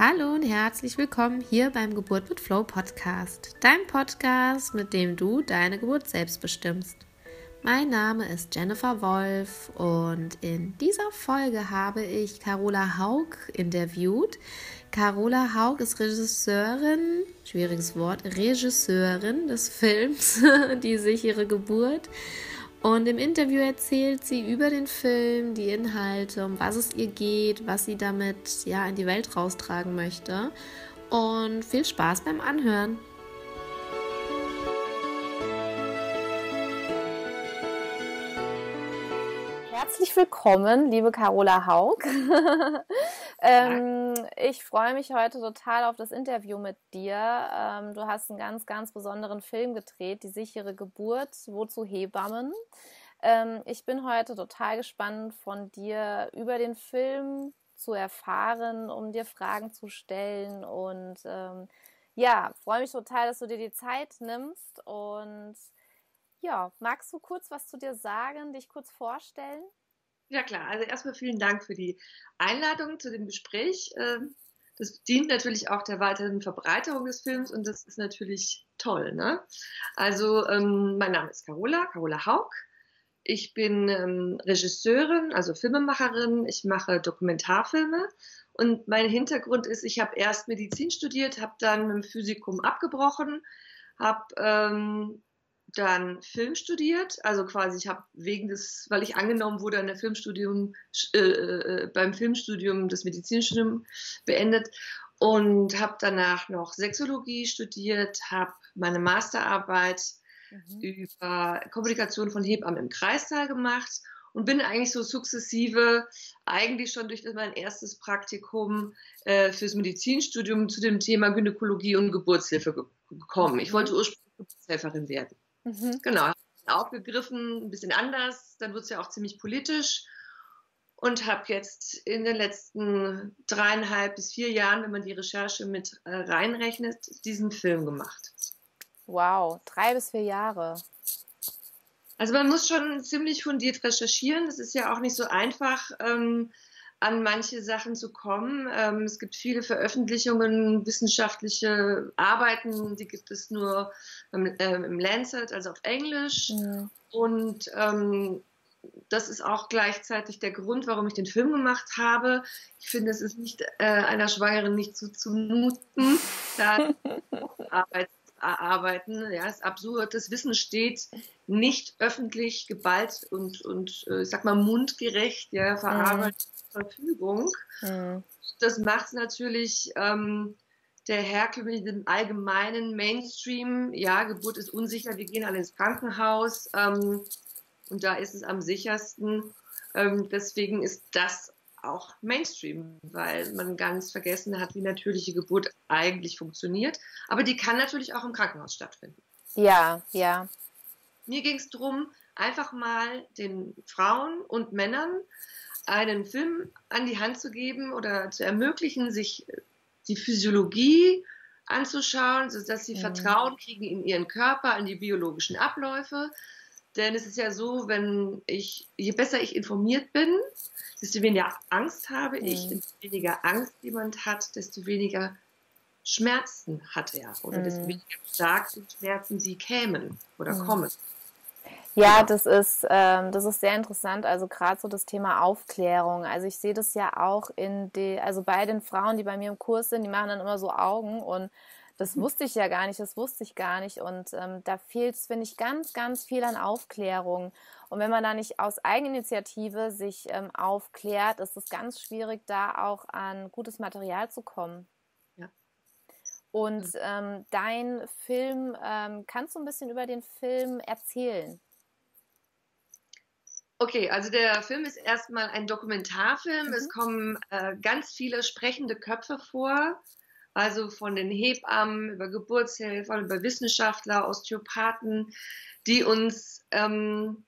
Hallo und herzlich willkommen hier beim Geburt mit Flow Podcast, dein Podcast, mit dem du deine Geburt selbst bestimmst. Mein Name ist Jennifer Wolf und in dieser Folge habe ich Carola Haug interviewt. Carola Haug ist Regisseurin, schwieriges Wort, Regisseurin des Films Die sichere Geburt und im Interview erzählt sie über den Film, die Inhalte, um was es ihr geht, was sie damit ja in die Welt raustragen möchte. Und viel Spaß beim Anhören. Herzlich willkommen, liebe Carola Haug. ähm, ich freue mich heute total auf das Interview mit dir. Ähm, du hast einen ganz, ganz besonderen Film gedreht, Die sichere Geburt, wozu Hebammen. Ähm, ich bin heute total gespannt, von dir über den Film zu erfahren, um dir Fragen zu stellen. Und ähm, ja, freue mich total, dass du dir die Zeit nimmst. Und ja, magst du kurz was zu dir sagen, dich kurz vorstellen? Ja klar, also erstmal vielen Dank für die Einladung zu dem Gespräch. Ähm, das dient natürlich auch der weiteren Verbreiterung des Films und das ist natürlich toll. Ne? Also ähm, mein Name ist Carola, Carola Haug. Ich bin ähm, Regisseurin, also Filmemacherin. Ich mache Dokumentarfilme und mein Hintergrund ist, ich habe erst Medizin studiert, habe dann im Physikum abgebrochen, habe ähm, dann Film studiert, also quasi ich habe wegen des, weil ich angenommen wurde an der Filmstudium, äh, äh, beim Filmstudium das Medizinstudium beendet und habe danach noch Sexologie studiert, habe meine Masterarbeit mhm. über Kommunikation von Hebammen im Kreissaal gemacht und bin eigentlich so sukzessive, eigentlich schon durch mein erstes Praktikum äh, fürs Medizinstudium zu dem Thema Gynäkologie und Geburtshilfe gekommen. Ich wollte mhm. ursprünglich Geburtshelferin werden. Mhm. Genau, aufgegriffen, ein bisschen anders. Dann wird es ja auch ziemlich politisch. Und habe jetzt in den letzten dreieinhalb bis vier Jahren, wenn man die Recherche mit äh, reinrechnet, diesen Film gemacht. Wow, drei bis vier Jahre. Also man muss schon ziemlich fundiert recherchieren. Das ist ja auch nicht so einfach. Ähm, an manche Sachen zu kommen. Ähm, es gibt viele Veröffentlichungen, wissenschaftliche Arbeiten, die gibt es nur im, ähm, im Lancet, also auf Englisch. Ja. Und ähm, das ist auch gleichzeitig der Grund, warum ich den Film gemacht habe. Ich finde, es ist nicht äh, einer Schwangeren nicht zuzumuten, da Arbeit erarbeiten. Ja, ist absurd. Das Wissen steht nicht öffentlich geballt und, und äh, ich sag mal, mundgerecht ja, verarbeitet mhm. zur Verfügung. Mhm. Das macht natürlich ähm, der herkömmlichen allgemeinen Mainstream. Ja, Geburt ist unsicher, wir gehen alle ins Krankenhaus ähm, und da ist es am sichersten. Ähm, deswegen ist das auch Mainstream, weil man ganz vergessen hat, wie natürliche Geburt eigentlich funktioniert. Aber die kann natürlich auch im Krankenhaus stattfinden. Ja, ja. Mir ging es darum, einfach mal den Frauen und Männern einen Film an die Hand zu geben oder zu ermöglichen, sich die Physiologie anzuschauen, sodass sie mhm. Vertrauen kriegen in ihren Körper, in die biologischen Abläufe. Denn es ist ja so, wenn ich, je besser ich informiert bin, desto weniger Angst habe ich, mhm. desto weniger Angst jemand hat, desto weniger Schmerzen hat er oder mhm. desto weniger stark sind Schmerzen sie kämen oder mhm. kommen. Ja, das ist, ähm, das ist sehr interessant. Also gerade so das Thema Aufklärung. Also ich sehe das ja auch in die, also bei den Frauen, die bei mir im Kurs sind, die machen dann immer so Augen und das mhm. wusste ich ja gar nicht, das wusste ich gar nicht. Und ähm, da fehlt es, finde ich, ganz, ganz viel an Aufklärung. Und wenn man da nicht aus Eigeninitiative sich ähm, aufklärt, ist es ganz schwierig, da auch an gutes Material zu kommen. Ja. Und ähm, dein Film, ähm, kannst du ein bisschen über den Film erzählen? Okay, also der Film ist erstmal ein Dokumentarfilm. Mhm. Es kommen äh, ganz viele sprechende Köpfe vor, also von den Hebammen über Geburtshelfer, über Wissenschaftler, Osteopathen, die uns ähm,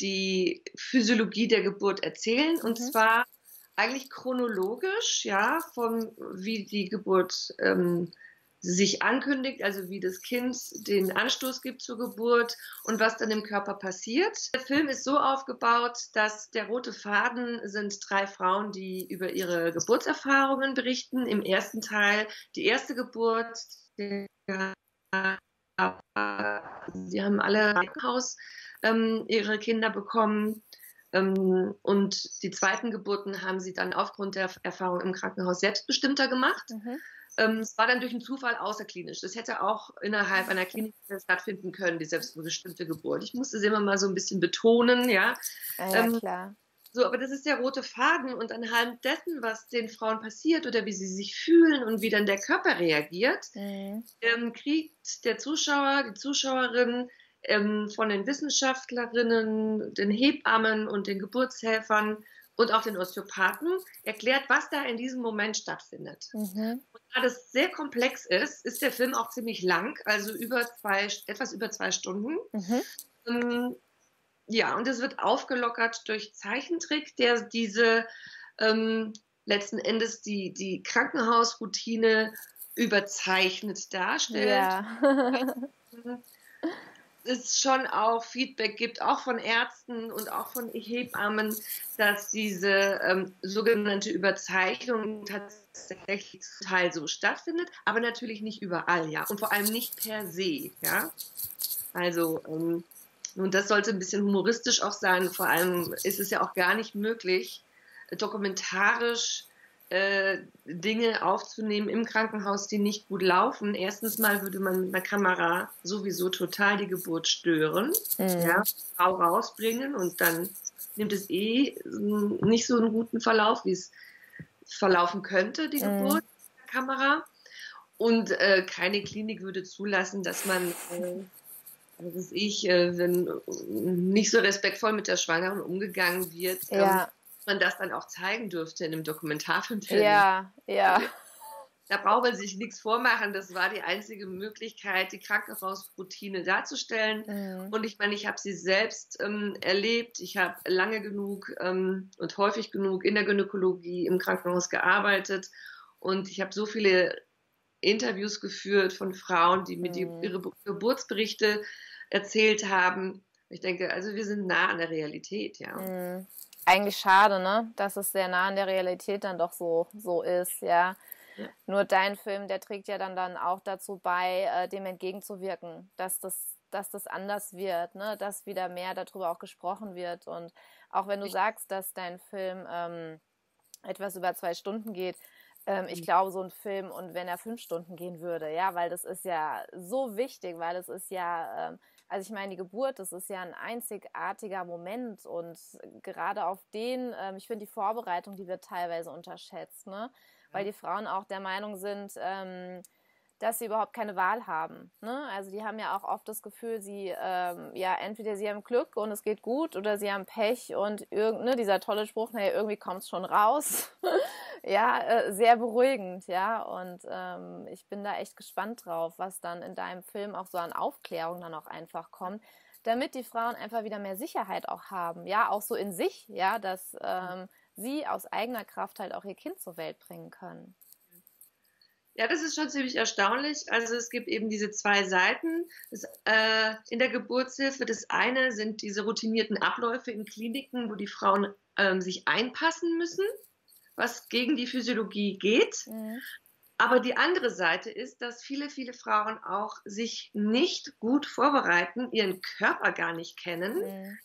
die Physiologie der Geburt erzählen und mhm. zwar eigentlich chronologisch, ja, von wie die Geburt ähm, sich ankündigt, also wie das Kind den Anstoß gibt zur Geburt und was dann im Körper passiert. Der Film ist so aufgebaut, dass der rote Faden sind drei Frauen, die über ihre Geburtserfahrungen berichten. Im ersten Teil die erste Geburt, der, sie haben alle im Krankenhaus ähm, ihre Kinder bekommen. Ähm, und die zweiten Geburten haben sie dann aufgrund der Erfahrung im Krankenhaus selbstbestimmter gemacht. Mhm. Ähm, es war dann durch einen Zufall außerklinisch. Das hätte auch innerhalb einer Klinik stattfinden können, die selbstbestimmte Geburt. Ich musste sie immer mal so ein bisschen betonen, ja. Ja, ja ähm, klar. So, aber das ist der rote Faden und anhand dessen, was den Frauen passiert oder wie sie sich fühlen und wie dann der Körper reagiert, mhm. ähm, kriegt der Zuschauer, die Zuschauerin ähm, von den Wissenschaftlerinnen, den Hebammen und den Geburtshelfern und auch den Osteopathen erklärt, was da in diesem Moment stattfindet. Mhm. Und da das sehr komplex ist, ist der Film auch ziemlich lang, also über zwei, etwas über zwei Stunden. Mhm. Ähm, ja, und es wird aufgelockert durch Zeichentrick, der diese ähm, letzten Endes die, die Krankenhausroutine überzeichnet darstellt. Ja. es schon auch Feedback gibt, auch von Ärzten und auch von Hebammen, dass diese ähm, sogenannte Überzeichnung tatsächlich zum Teil so stattfindet, aber natürlich nicht überall, ja, und vor allem nicht per se, ja. Also, ähm, und das sollte ein bisschen humoristisch auch sein, vor allem ist es ja auch gar nicht möglich, dokumentarisch äh, Dinge aufzunehmen im Krankenhaus, die nicht gut laufen. Erstens mal würde man mit einer Kamera sowieso total die Geburt stören, mhm. ja, Frau rausbringen und dann nimmt es eh nicht so einen guten Verlauf, wie es verlaufen könnte, die mhm. Geburt mit der Kamera. Und äh, keine Klinik würde zulassen, dass man, äh, was ich, äh, wenn nicht so respektvoll mit der Schwangeren umgegangen wird. Ja. Ähm, man das dann auch zeigen dürfte in einem Dokumentarfilm. Ja, ja. Da braucht man sich nichts vormachen. Das war die einzige Möglichkeit, die Krankenhausroutine darzustellen. Mhm. Und ich meine, ich habe sie selbst ähm, erlebt. Ich habe lange genug ähm, und häufig genug in der Gynäkologie im Krankenhaus gearbeitet. Und ich habe so viele Interviews geführt von Frauen, die mir mhm. ihre Geburtsberichte erzählt haben. Ich denke, also wir sind nah an der Realität, ja. Mhm eigentlich schade, ne? Dass es sehr nah an der Realität dann doch so, so ist, ja. ja. Nur dein Film, der trägt ja dann, dann auch dazu bei, äh, dem entgegenzuwirken, dass das, dass das anders wird, ne? Dass wieder mehr darüber auch gesprochen wird. Und auch wenn du ich sagst, dass dein Film ähm, etwas über zwei Stunden geht, ähm, ich mhm. glaube, so ein Film und wenn er fünf Stunden gehen würde, ja, weil das ist ja so wichtig, weil es ist ja, ähm, also ich meine, die Geburt, das ist ja ein einzigartiger Moment und gerade auf den, ähm, ich finde die Vorbereitung, die wird teilweise unterschätzt, ne? Weil die Frauen auch der Meinung sind, ähm, dass sie überhaupt keine Wahl haben. Ne? Also die haben ja auch oft das Gefühl, sie ähm, ja entweder sie haben Glück und es geht gut oder sie haben Pech und irgend, ne, dieser tolle Spruch, naja, irgendwie kommt es schon raus. Ja, äh, sehr beruhigend, ja. Und ähm, ich bin da echt gespannt drauf, was dann in deinem Film auch so an Aufklärung dann auch einfach kommt, damit die Frauen einfach wieder mehr Sicherheit auch haben, ja, auch so in sich, ja, dass ähm, sie aus eigener Kraft halt auch ihr Kind zur Welt bringen können. Ja, das ist schon ziemlich erstaunlich. Also es gibt eben diese zwei Seiten das, äh, in der Geburtshilfe. Das eine sind diese routinierten Abläufe in Kliniken, wo die Frauen ähm, sich einpassen müssen, was gegen die Physiologie geht. Mhm. Aber die andere Seite ist, dass viele, viele Frauen auch sich nicht gut vorbereiten, ihren Körper gar nicht kennen. Mhm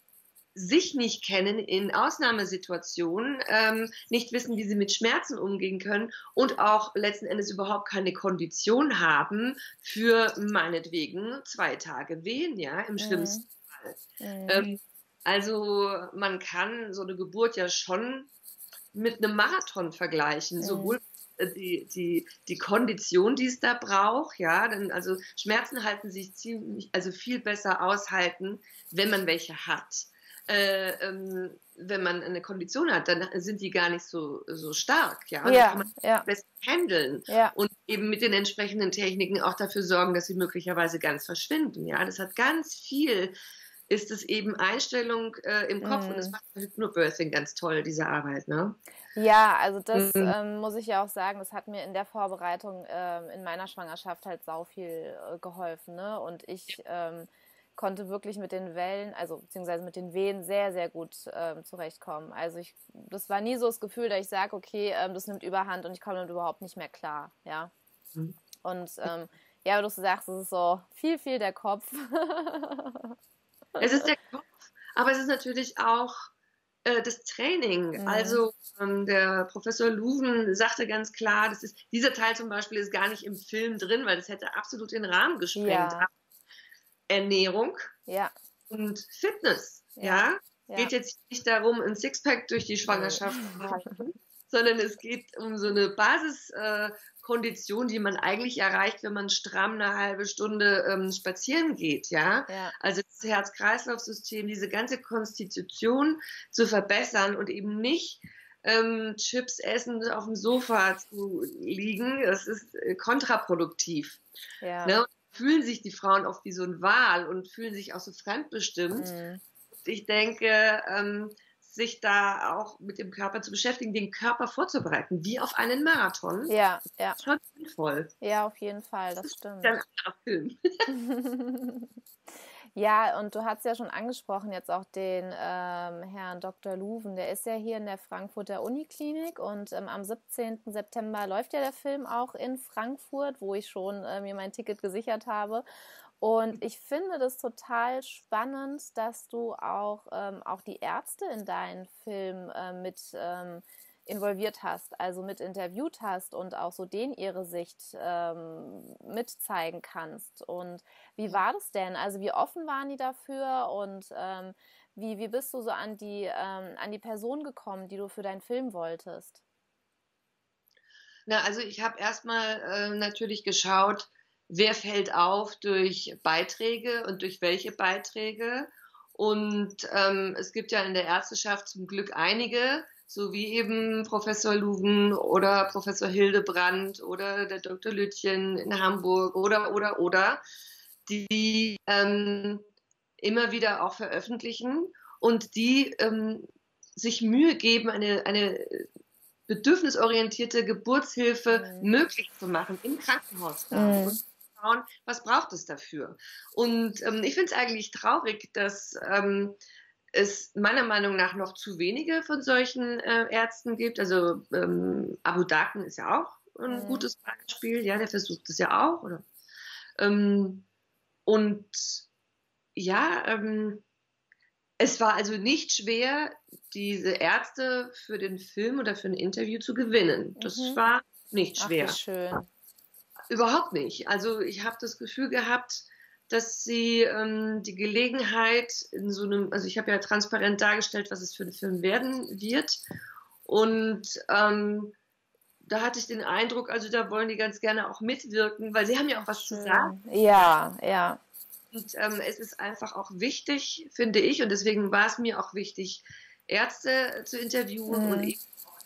sich nicht kennen in Ausnahmesituationen, ähm, nicht wissen, wie sie mit Schmerzen umgehen können und auch letzten Endes überhaupt keine Kondition haben für meinetwegen zwei Tage Wehen, ja, im schlimmsten mhm. Fall. Mhm. Ähm, also man kann so eine Geburt ja schon mit einem Marathon vergleichen, mhm. sowohl die, die, die Kondition, die es da braucht, ja, denn also Schmerzen halten sich ziemlich, also viel besser aushalten, wenn man welche hat äh, ähm, wenn man eine Kondition hat, dann sind die gar nicht so, so stark. Ja, ja, kann man ja. besser handeln ja. und eben mit den entsprechenden Techniken auch dafür sorgen, dass sie möglicherweise ganz verschwinden. Ja, das hat ganz viel ist es eben Einstellung äh, im Kopf mm. und das mhm. macht Hypnobirthing ganz toll, diese Arbeit, ne? Ja, also das mm. ähm, muss ich ja auch sagen, das hat mir in der Vorbereitung ähm, in meiner Schwangerschaft halt sau viel äh, geholfen, ne? Und ich ähm, konnte wirklich mit den Wellen, also beziehungsweise mit den Wehen sehr, sehr gut ähm, zurechtkommen. Also ich, das war nie so das Gefühl, dass ich sage, okay, ähm, das nimmt Überhand und ich komme damit überhaupt nicht mehr klar, ja. Mhm. Und ähm, ja, wie du sagst, es ist so viel, viel der Kopf. es ist der Kopf, aber es ist natürlich auch äh, das Training. Mhm. Also ähm, der Professor Luven sagte ganz klar, das ist, dieser Teil zum Beispiel ist gar nicht im Film drin, weil das hätte absolut den Rahmen gesprengt. Ja. Ernährung ja. und Fitness. Ja. ja. Geht jetzt nicht darum, ein Sixpack durch die Schwangerschaft zu halten, sondern es geht um so eine Basiskondition, äh, die man eigentlich erreicht, wenn man stramm eine halbe Stunde ähm, spazieren geht. Ja? ja. Also das Herz-Kreislauf-System, diese ganze Konstitution zu verbessern und eben nicht ähm, Chips essen auf dem Sofa zu liegen, das ist äh, kontraproduktiv. Ja. Ne? fühlen sich die Frauen oft wie so ein Wal und fühlen sich auch so fremdbestimmt. Mhm. Ich denke, ähm, sich da auch mit dem Körper zu beschäftigen, den Körper vorzubereiten, wie auf einen Marathon. Ja, ja. Schon sinnvoll. Ja, auf jeden Fall, das, das stimmt. Ist Film. Ja, und du hast ja schon angesprochen jetzt auch den ähm, Herrn Dr. Luven. Der ist ja hier in der Frankfurter Uniklinik und ähm, am 17. September läuft ja der Film auch in Frankfurt, wo ich schon äh, mir mein Ticket gesichert habe. Und ich finde das total spannend, dass du auch, ähm, auch die Ärzte in deinen Film äh, mit ähm, involviert hast, also mit interviewt hast und auch so denen ihre Sicht ähm, mitzeigen kannst. Und wie war das denn? Also wie offen waren die dafür und ähm, wie, wie bist du so an die, ähm, an die Person gekommen, die du für deinen Film wolltest? Na, also ich habe erstmal äh, natürlich geschaut, wer fällt auf durch Beiträge und durch welche Beiträge. Und ähm, es gibt ja in der Ärzteschaft zum Glück einige, so wie eben Professor Luven oder Professor Hildebrand oder der Dr. Lütchen in Hamburg oder, oder, oder, die ähm, immer wieder auch veröffentlichen und die ähm, sich Mühe geben, eine, eine bedürfnisorientierte Geburtshilfe mhm. möglich zu machen im Krankenhaus. Mhm. Schauen, was braucht es dafür? Und ähm, ich finde es eigentlich traurig, dass ähm, es meiner Meinung nach noch zu wenige von solchen äh, Ärzten gibt. Also ähm, Abu Dhaken ist ja auch ein mhm. gutes Beispiel. Ja, der versucht es ja auch. Oder? Ähm, und ja, ähm, es war also nicht schwer, diese Ärzte für den Film oder für ein Interview zu gewinnen. Das mhm. war nicht schwer. Ach, schön. Überhaupt nicht. Also ich habe das Gefühl gehabt, dass sie ähm, die Gelegenheit in so einem, also ich habe ja transparent dargestellt, was es für einen Film werden wird. Und ähm, da hatte ich den Eindruck, also da wollen die ganz gerne auch mitwirken, weil sie haben ja auch was zu sagen. Ja, ja. Und ähm, es ist einfach auch wichtig, finde ich, und deswegen war es mir auch wichtig, Ärzte zu interviewen mhm. und eben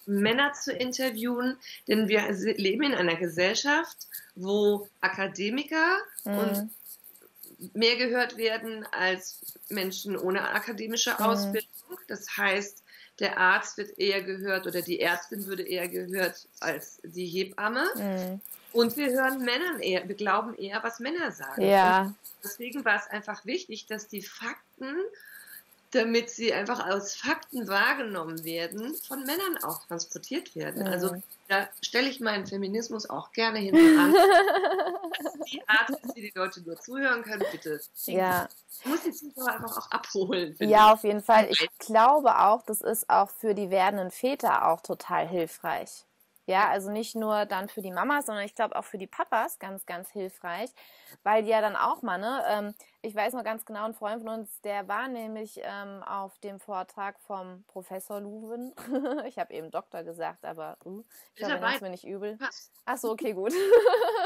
Männer zu interviewen, denn wir leben in einer Gesellschaft, wo Akademiker mhm. und mehr gehört werden als Menschen ohne akademische mhm. Ausbildung. Das heißt, der Arzt wird eher gehört oder die Ärztin würde eher gehört als die Hebamme. Mhm. Und wir hören Männern eher, wir glauben eher, was Männer sagen. Ja. deswegen war es einfach wichtig, dass die Fakten damit sie einfach als Fakten wahrgenommen werden, von Männern auch transportiert werden. Mhm. Also da stelle ich meinen Feminismus auch gerne hinten an. die Art, dass die Leute nur zuhören können, bitte. Ja. Ich muss die Zuhörer einfach auch abholen. Ja, auf jeden Fall. Ich glaube auch, das ist auch für die werdenden Väter auch total hilfreich. Ja, also nicht nur dann für die Mamas, sondern ich glaube auch für die Papas ganz, ganz hilfreich, weil die ja dann auch mal, ne, ähm, ich weiß noch ganz genau, ein Freund von uns, der war nämlich ähm, auf dem Vortrag vom Professor Luwen. ich habe eben Doktor gesagt, aber uh, ich hoffe, das ist mir nicht übel. Ach so, okay, gut.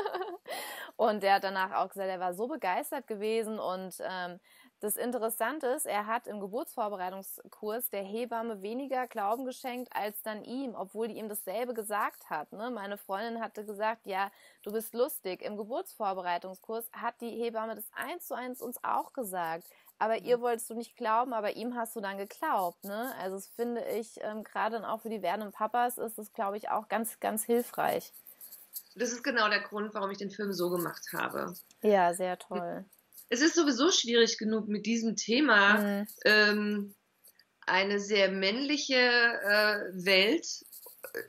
und der hat danach auch gesagt, er war so begeistert gewesen und ähm, das Interessante ist, er hat im Geburtsvorbereitungskurs der Hebamme weniger Glauben geschenkt als dann ihm, obwohl die ihm dasselbe gesagt hat. Ne? Meine Freundin hatte gesagt, ja, du bist lustig. Im Geburtsvorbereitungskurs hat die Hebamme das eins zu eins uns auch gesagt. Aber ihr mhm. wolltest du nicht glauben, aber ihm hast du dann geglaubt. Ne? Also das finde ich, ähm, gerade dann auch für die werdenden Papas ist das, glaube ich, auch ganz, ganz hilfreich. Das ist genau der Grund, warum ich den Film so gemacht habe. Ja, sehr toll. Es ist sowieso schwierig genug mit diesem Thema mhm. ähm, eine sehr männliche äh, Welt,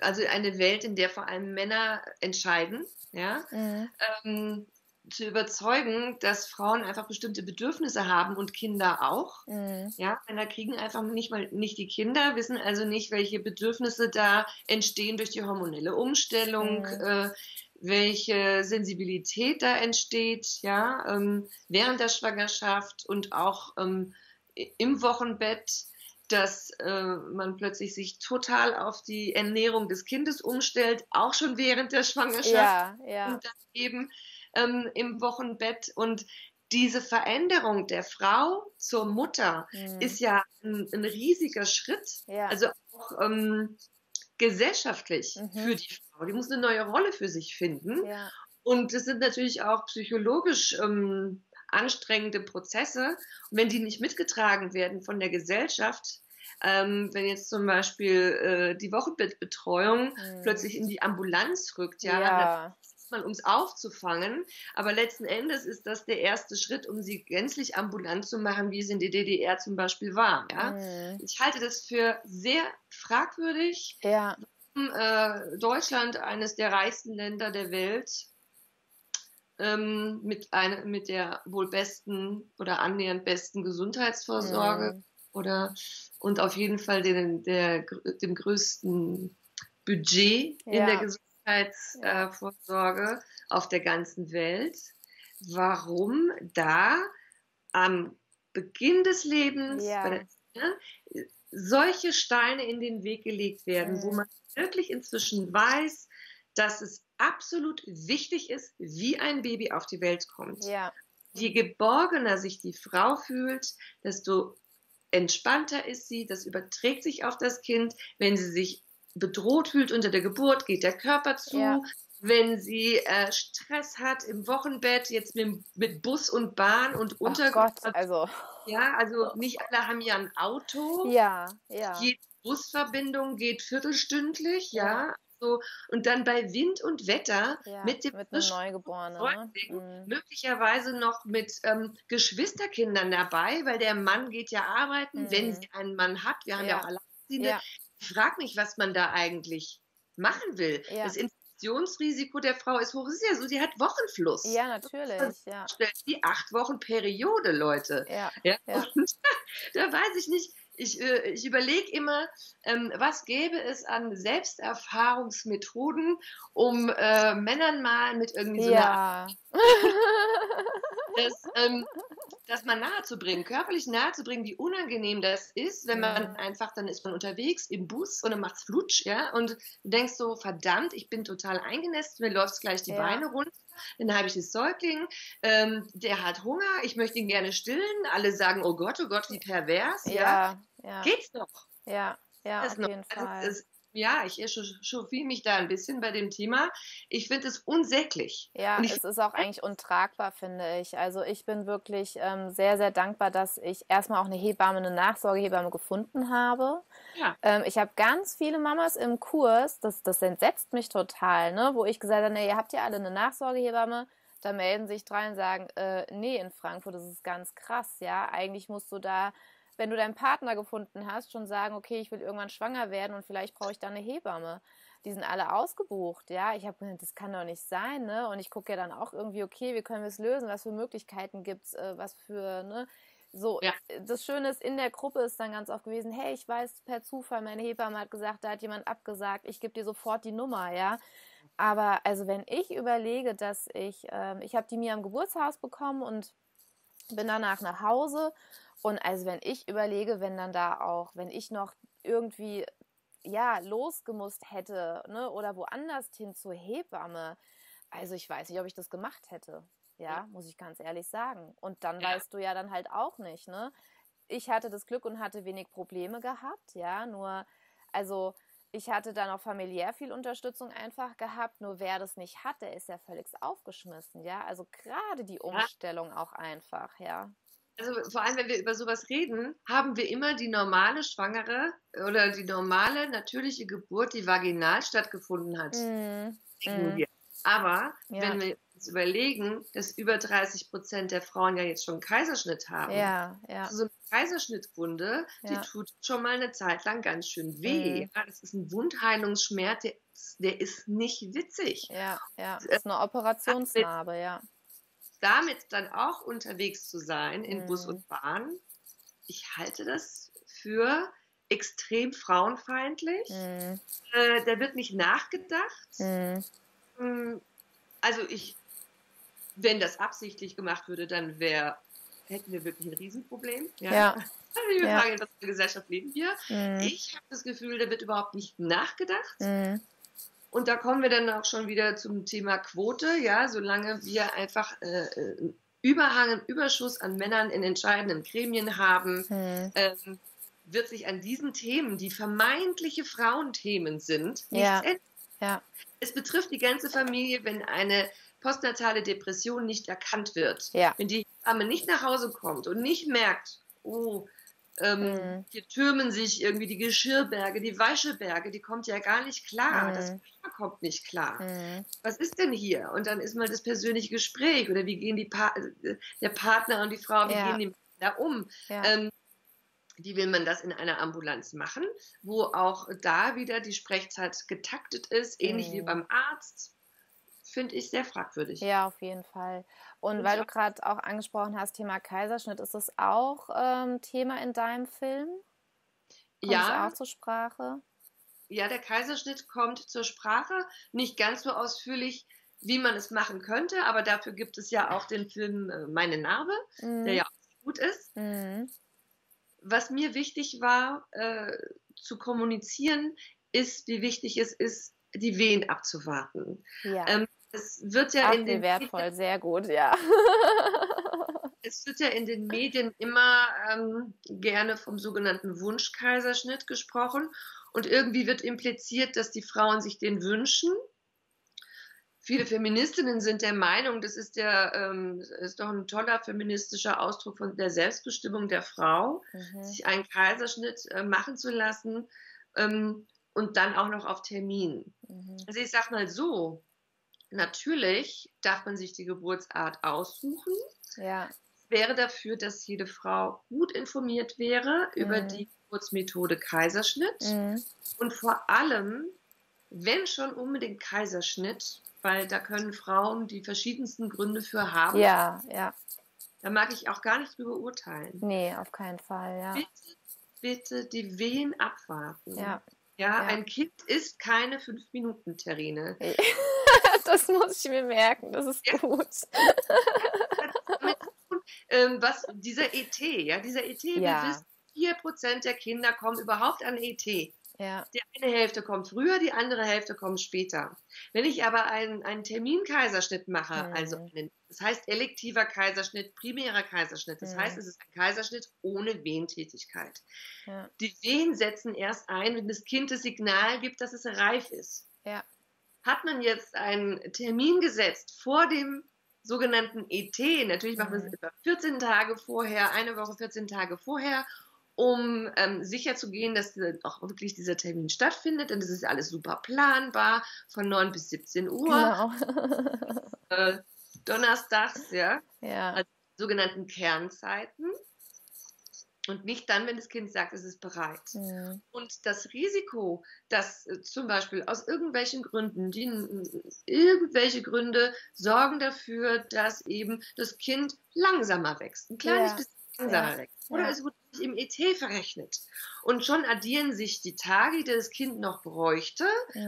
also eine Welt, in der vor allem Männer entscheiden, ja, mhm. ähm, zu überzeugen, dass Frauen einfach bestimmte Bedürfnisse haben und Kinder auch. Mhm. Ja, Männer kriegen einfach nicht mal nicht die Kinder, wissen also nicht, welche Bedürfnisse da entstehen durch die hormonelle Umstellung, mhm. äh, welche Sensibilität da entsteht, ja, ähm, während der Schwangerschaft und auch ähm, im Wochenbett, dass äh, man plötzlich sich total auf die Ernährung des Kindes umstellt, auch schon während der Schwangerschaft ja, ja. und dann eben ähm, im Wochenbett und diese Veränderung der Frau zur Mutter mhm. ist ja ein, ein riesiger Schritt. Ja. Also auch ähm, gesellschaftlich mhm. für die Frau. Die muss eine neue Rolle für sich finden. Ja. Und das sind natürlich auch psychologisch ähm, anstrengende Prozesse. Und wenn die nicht mitgetragen werden von der Gesellschaft, ähm, wenn jetzt zum Beispiel äh, die Wochenbettbetreuung mhm. plötzlich in die Ambulanz rückt, ja, ja um es aufzufangen. Aber letzten Endes ist das der erste Schritt, um sie gänzlich ambulant zu machen, wie es in der DDR zum Beispiel war. Ja? Mhm. Ich halte das für sehr fragwürdig. Ja. Äh, Deutschland, eines der reichsten Länder der Welt, ähm, mit, eine, mit der wohl besten oder annähernd besten Gesundheitsvorsorge mhm. oder und auf jeden Fall den, der, dem größten Budget ja. in der Gesundheit Gesundheitsvorsorge auf der ganzen Welt, warum da am Beginn des Lebens ja. der, ne, solche Steine in den Weg gelegt werden, wo man wirklich inzwischen weiß, dass es absolut wichtig ist, wie ein Baby auf die Welt kommt. Ja. Je geborgener sich die Frau fühlt, desto entspannter ist sie, das überträgt sich auf das Kind. Wenn sie sich bedroht fühlt unter der Geburt, geht der Körper zu. Ja. Wenn sie äh, Stress hat im Wochenbett, jetzt mit, mit Bus und Bahn und Unterkunft. also. Ja, also nicht alle haben ja ein Auto. Ja, ja. Jede Busverbindung geht viertelstündlich, ja. ja. So, und dann bei Wind und Wetter ja, mit dem mit Neugeborenen, ne? Mhm. möglicherweise noch mit ähm, Geschwisterkindern dabei, weil der Mann geht ja arbeiten, mhm. wenn sie einen Mann hat. Wir haben ja, ja auch Alleinerziehende. Ja frage mich, was man da eigentlich machen will. Ja. Das Infektionsrisiko der Frau ist hoch. Es ist ja so, sie hat Wochenfluss. Ja, natürlich. Ja. Die acht Wochen Periode, Leute. Ja. ja? ja. Da weiß ich nicht, ich, äh, ich überlege immer, ähm, was gäbe es an Selbsterfahrungsmethoden, um äh, Männern mal mit irgendwie so ja. das, ähm, das mal nahezubringen, körperlich nahezubringen, wie unangenehm das ist, wenn man einfach, dann ist man unterwegs im Bus und dann macht's flutsch, ja, und du denkst so, verdammt, ich bin total eingenässt, mir läuft gleich die ja. Beine runter, dann habe ich das Säugling, ähm, der hat Hunger, ich möchte ihn gerne stillen, alle sagen, oh Gott, oh Gott, wie pervers, ja, ja. ja. geht's noch? Ja, ja, auf jeden also, Fall. Es, ja, ich chauffiere mich da ein bisschen bei dem Thema. Ich finde es unsäglich. Ja, es ist auch eigentlich untragbar, finde ich. Also ich bin wirklich ähm, sehr, sehr dankbar, dass ich erstmal auch eine Hebamme, eine Nachsorgehebamme gefunden habe. Ja. Ähm, ich habe ganz viele Mamas im Kurs, das, das entsetzt mich total, ne? wo ich gesagt habe, nee, ihr habt ja alle eine Nachsorgehebamme. Da melden sich drei und sagen, äh, nee, in Frankfurt, das ist ganz krass, ja. Eigentlich musst du da wenn du deinen Partner gefunden hast, schon sagen, okay, ich will irgendwann schwanger werden und vielleicht brauche ich da eine Hebamme. Die sind alle ausgebucht, ja. Ich habe gedacht, das kann doch nicht sein, ne? Und ich gucke ja dann auch irgendwie, okay, wie können wir es lösen? Was für Möglichkeiten gibt es? Äh, was für, ne? So, ja. das Schöne ist, in der Gruppe ist dann ganz oft gewesen, hey, ich weiß per Zufall, meine Hebamme hat gesagt, da hat jemand abgesagt, ich gebe dir sofort die Nummer, ja. Aber also wenn ich überlege, dass ich, ähm, ich habe die mir am Geburtshaus bekommen und bin danach nach Hause und also wenn ich überlege, wenn dann da auch, wenn ich noch irgendwie ja losgemusst hätte, ne, oder woanders hin zur Hebamme, also ich weiß nicht, ob ich das gemacht hätte. ja, muss ich ganz ehrlich sagen. Und dann ja. weißt du ja dann halt auch nicht, ne? Ich hatte das Glück und hatte wenig Probleme gehabt, ja, nur, also ich hatte dann auch familiär viel Unterstützung einfach gehabt, nur wer das nicht hat, der ist ja völlig aufgeschmissen, ja. Also gerade die Umstellung ja. auch einfach, ja. Also vor allem, wenn wir über sowas reden, haben wir immer die normale Schwangere oder die normale natürliche Geburt, die vaginal stattgefunden hat. Mm. Mm. Aber ja. wenn wir uns überlegen, dass über 30 Prozent der Frauen ja jetzt schon Kaiserschnitt haben. Ja, ja. Also so eine Kaiserschnittwunde, ja. die tut schon mal eine Zeit lang ganz schön weh. Mhm. Das ist ein Wundheilungsschmerz, der, der ist nicht witzig. Ja, ja. Das ist eine Operationsnarbe, ja. Damit dann auch unterwegs zu sein in mhm. Bus und Bahn, ich halte das für extrem frauenfeindlich. Mhm. Äh, da wird nicht nachgedacht. Mhm. Mm, also ich, wenn das absichtlich gemacht würde, dann wäre, hätten wir wirklich ein Riesenproblem. Ja. ja. Wir ja. fragen, in was für Gesellschaft leben wir. Mhm. Ich habe das Gefühl, da wird überhaupt nicht nachgedacht. Und da kommen wir dann auch schon wieder zum Thema Quote. Ja, solange wir einfach äh, äh Überhang, einen Überschuss an Männern in entscheidenden Gremien haben, mhm. ähm, wird sich an diesen Themen, die vermeintliche Frauenthemen sind, nichts ja. ändern. Ja. Es betrifft die ganze Familie, wenn eine postnatale Depression nicht erkannt wird. Ja. Wenn die Arme nicht nach Hause kommt und nicht merkt, oh, ähm, mhm. hier türmen sich irgendwie die Geschirrberge, die Wäscheberge, die kommt ja gar nicht klar. Mhm. Das Paar kommt nicht klar. Mhm. Was ist denn hier? Und dann ist mal das persönliche Gespräch oder wie gehen die pa der Partner und die Frau, wie ja. gehen die da um? Ja. Ähm, wie will man das in einer Ambulanz machen, wo auch da wieder die Sprechzeit getaktet ist, ähnlich mhm. wie beim Arzt, finde ich sehr fragwürdig. Ja, auf jeden Fall. Und, Und weil du gerade auch angesprochen hast, Thema Kaiserschnitt, ist das auch ähm, Thema in deinem Film? Kommt ja. auch zur Sprache? Ja, der Kaiserschnitt kommt zur Sprache, nicht ganz so ausführlich, wie man es machen könnte, aber dafür gibt es ja auch den Film äh, Meine Narbe, mhm. der ja auch gut ist. Mhm was mir wichtig war äh, zu kommunizieren, ist, wie wichtig es ist, die Wehen abzuwarten. Ja. Ähm, es wird ja Ach, in den wertvoll, Medien, sehr gut, ja. es wird ja in den Medien immer ähm, gerne vom sogenannten Wunschkaiserschnitt gesprochen und irgendwie wird impliziert, dass die Frauen sich den wünschen Viele Feministinnen sind der Meinung, das ist, der, ähm, ist doch ein toller feministischer Ausdruck von der Selbstbestimmung der Frau, mhm. sich einen Kaiserschnitt äh, machen zu lassen ähm, und dann auch noch auf Termin. Mhm. Also ich sage mal so, natürlich darf man sich die Geburtsart aussuchen. Ja. Ich wäre dafür, dass jede Frau gut informiert wäre mhm. über die Geburtsmethode Kaiserschnitt mhm. und vor allem, wenn schon unbedingt Kaiserschnitt, weil da können Frauen die verschiedensten Gründe für haben. Ja, ja. Da mag ich auch gar nicht drüber urteilen. Nee, auf keinen Fall, ja. Bitte, bitte die Wehen abwarten. Ja. Ja, ja. ein Kind ist keine fünf Minuten Terrine. das muss ich mir merken, das ist ja. gut. ähm, was dieser ET, ja, dieser ET, ja. wir wissen, 4% der Kinder kommen überhaupt an ET. Ja. Die eine Hälfte kommt früher, die andere Hälfte kommt später. Wenn ich aber einen, einen Terminkaiserschnitt mache, mhm. also einen, das heißt elektiver Kaiserschnitt, primärer Kaiserschnitt, das mhm. heißt, es ist ein Kaiserschnitt ohne Wehentätigkeit. Ja. Die Wehen setzen erst ein, wenn das Kind das Signal gibt, dass es reif ist. Ja. Hat man jetzt einen Termin gesetzt vor dem sogenannten ET, natürlich macht man es mhm. etwa 14 Tage vorher, eine Woche 14 Tage vorher um ähm, sicherzugehen, dass auch wirklich dieser Termin stattfindet. Denn das ist alles super planbar, von 9 bis 17 Uhr. Genau. äh, donnerstags, ja. ja. Also sogenannten Kernzeiten. Und nicht dann, wenn das Kind sagt, es ist bereit. Mhm. Und das Risiko, dass äh, zum Beispiel aus irgendwelchen Gründen, die, irgendwelche Gründe sorgen dafür, dass eben das Kind langsamer wächst. Ein kleines ja. bisschen langsamer ja. wächst. Oder ja. es nicht im ET verrechnet. Und schon addieren sich die Tage, die das Kind noch bräuchte,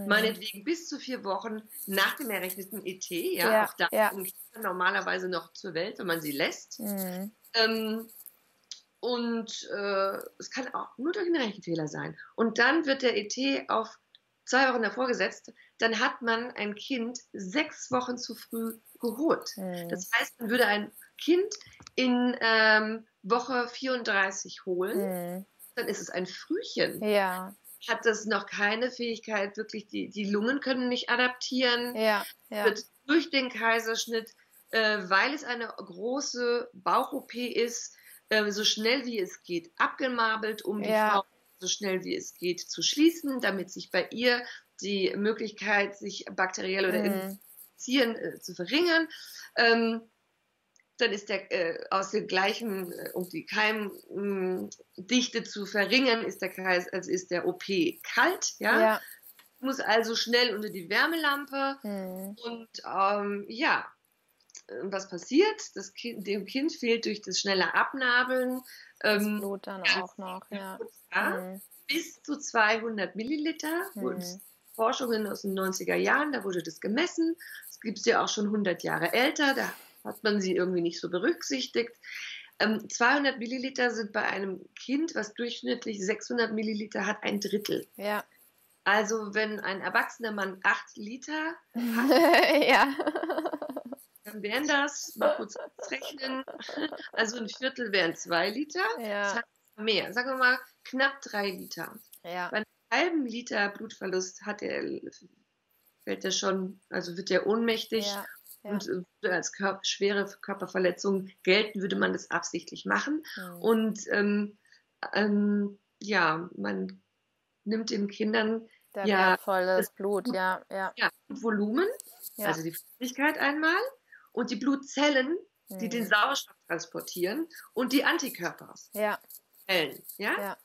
meinetwegen bis zu vier Wochen nach dem errechneten ET. Ja, ja. auch da ja. kommen Kinder normalerweise noch zur Welt, wenn man sie lässt. Mhm. Ähm, und äh, es kann auch nur durch einen Rechenfehler sein. Und dann wird der ET auf zwei Wochen davor gesetzt, dann hat man ein Kind sechs Wochen zu früh geholt. Mhm. Das heißt, man würde ein Kind in ähm, Woche 34 holen, mhm. dann ist es ein Frühchen. Ja. Hat das noch keine Fähigkeit, wirklich, die, die Lungen können nicht adaptieren. Ja, ja. Wird durch den Kaiserschnitt, äh, weil es eine große Bauch-OP ist, äh, so schnell wie es geht abgemabelt, um die ja. Frau so schnell wie es geht zu schließen, damit sich bei ihr die Möglichkeit, sich bakteriell oder mhm. infizieren, äh, zu verringern. Ähm, dann ist der äh, aus dem gleichen, äh, um die Keimdichte zu verringern, ist der Kreis, also ist der OP kalt, ja. ja. Muss also schnell unter die Wärmelampe mhm. und ähm, ja, was passiert? Das kind, dem Kind fehlt durch das schnelle Abnabeln das ähm, Blut dann auch noch, ja. Mhm. Bis zu 200 Milliliter. Mhm. Forschungen aus den 90er Jahren, da wurde das gemessen. Es gibt es ja auch schon 100 Jahre älter, da hat man sie irgendwie nicht so berücksichtigt. Ähm, 200 Milliliter sind bei einem Kind, was durchschnittlich 600 Milliliter hat, ein Drittel. Ja. Also wenn ein erwachsener Mann 8 Liter hat, ja. Dann wären das, mal kurz rechnen, also ein Viertel wären 2 Liter. Ja. Mehr, sagen wir mal knapp 3 Liter. Ja. Bei einem halben Liter Blutverlust hat er, fällt er schon, also wird er ohnmächtig ja. Ja. Und äh, als Körper, schwere Körperverletzung gelten, würde man das absichtlich machen. Mhm. Und ähm, ähm, ja, man nimmt den Kindern Der ja wertvolles Blut, Blut, ja, ja. ja Volumen, ja. also die Flüssigkeit einmal und die Blutzellen, mhm. die den Sauerstoff transportieren und die Antikörper. Ja. Zellen, ja? ja.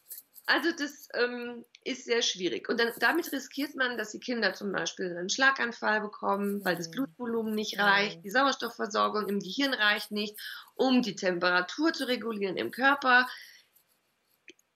Also das ähm, ist sehr schwierig. Und dann, damit riskiert man, dass die Kinder zum Beispiel einen Schlaganfall bekommen, weil das mhm. Blutvolumen nicht reicht, die Sauerstoffversorgung im Gehirn reicht nicht, um die Temperatur zu regulieren im Körper.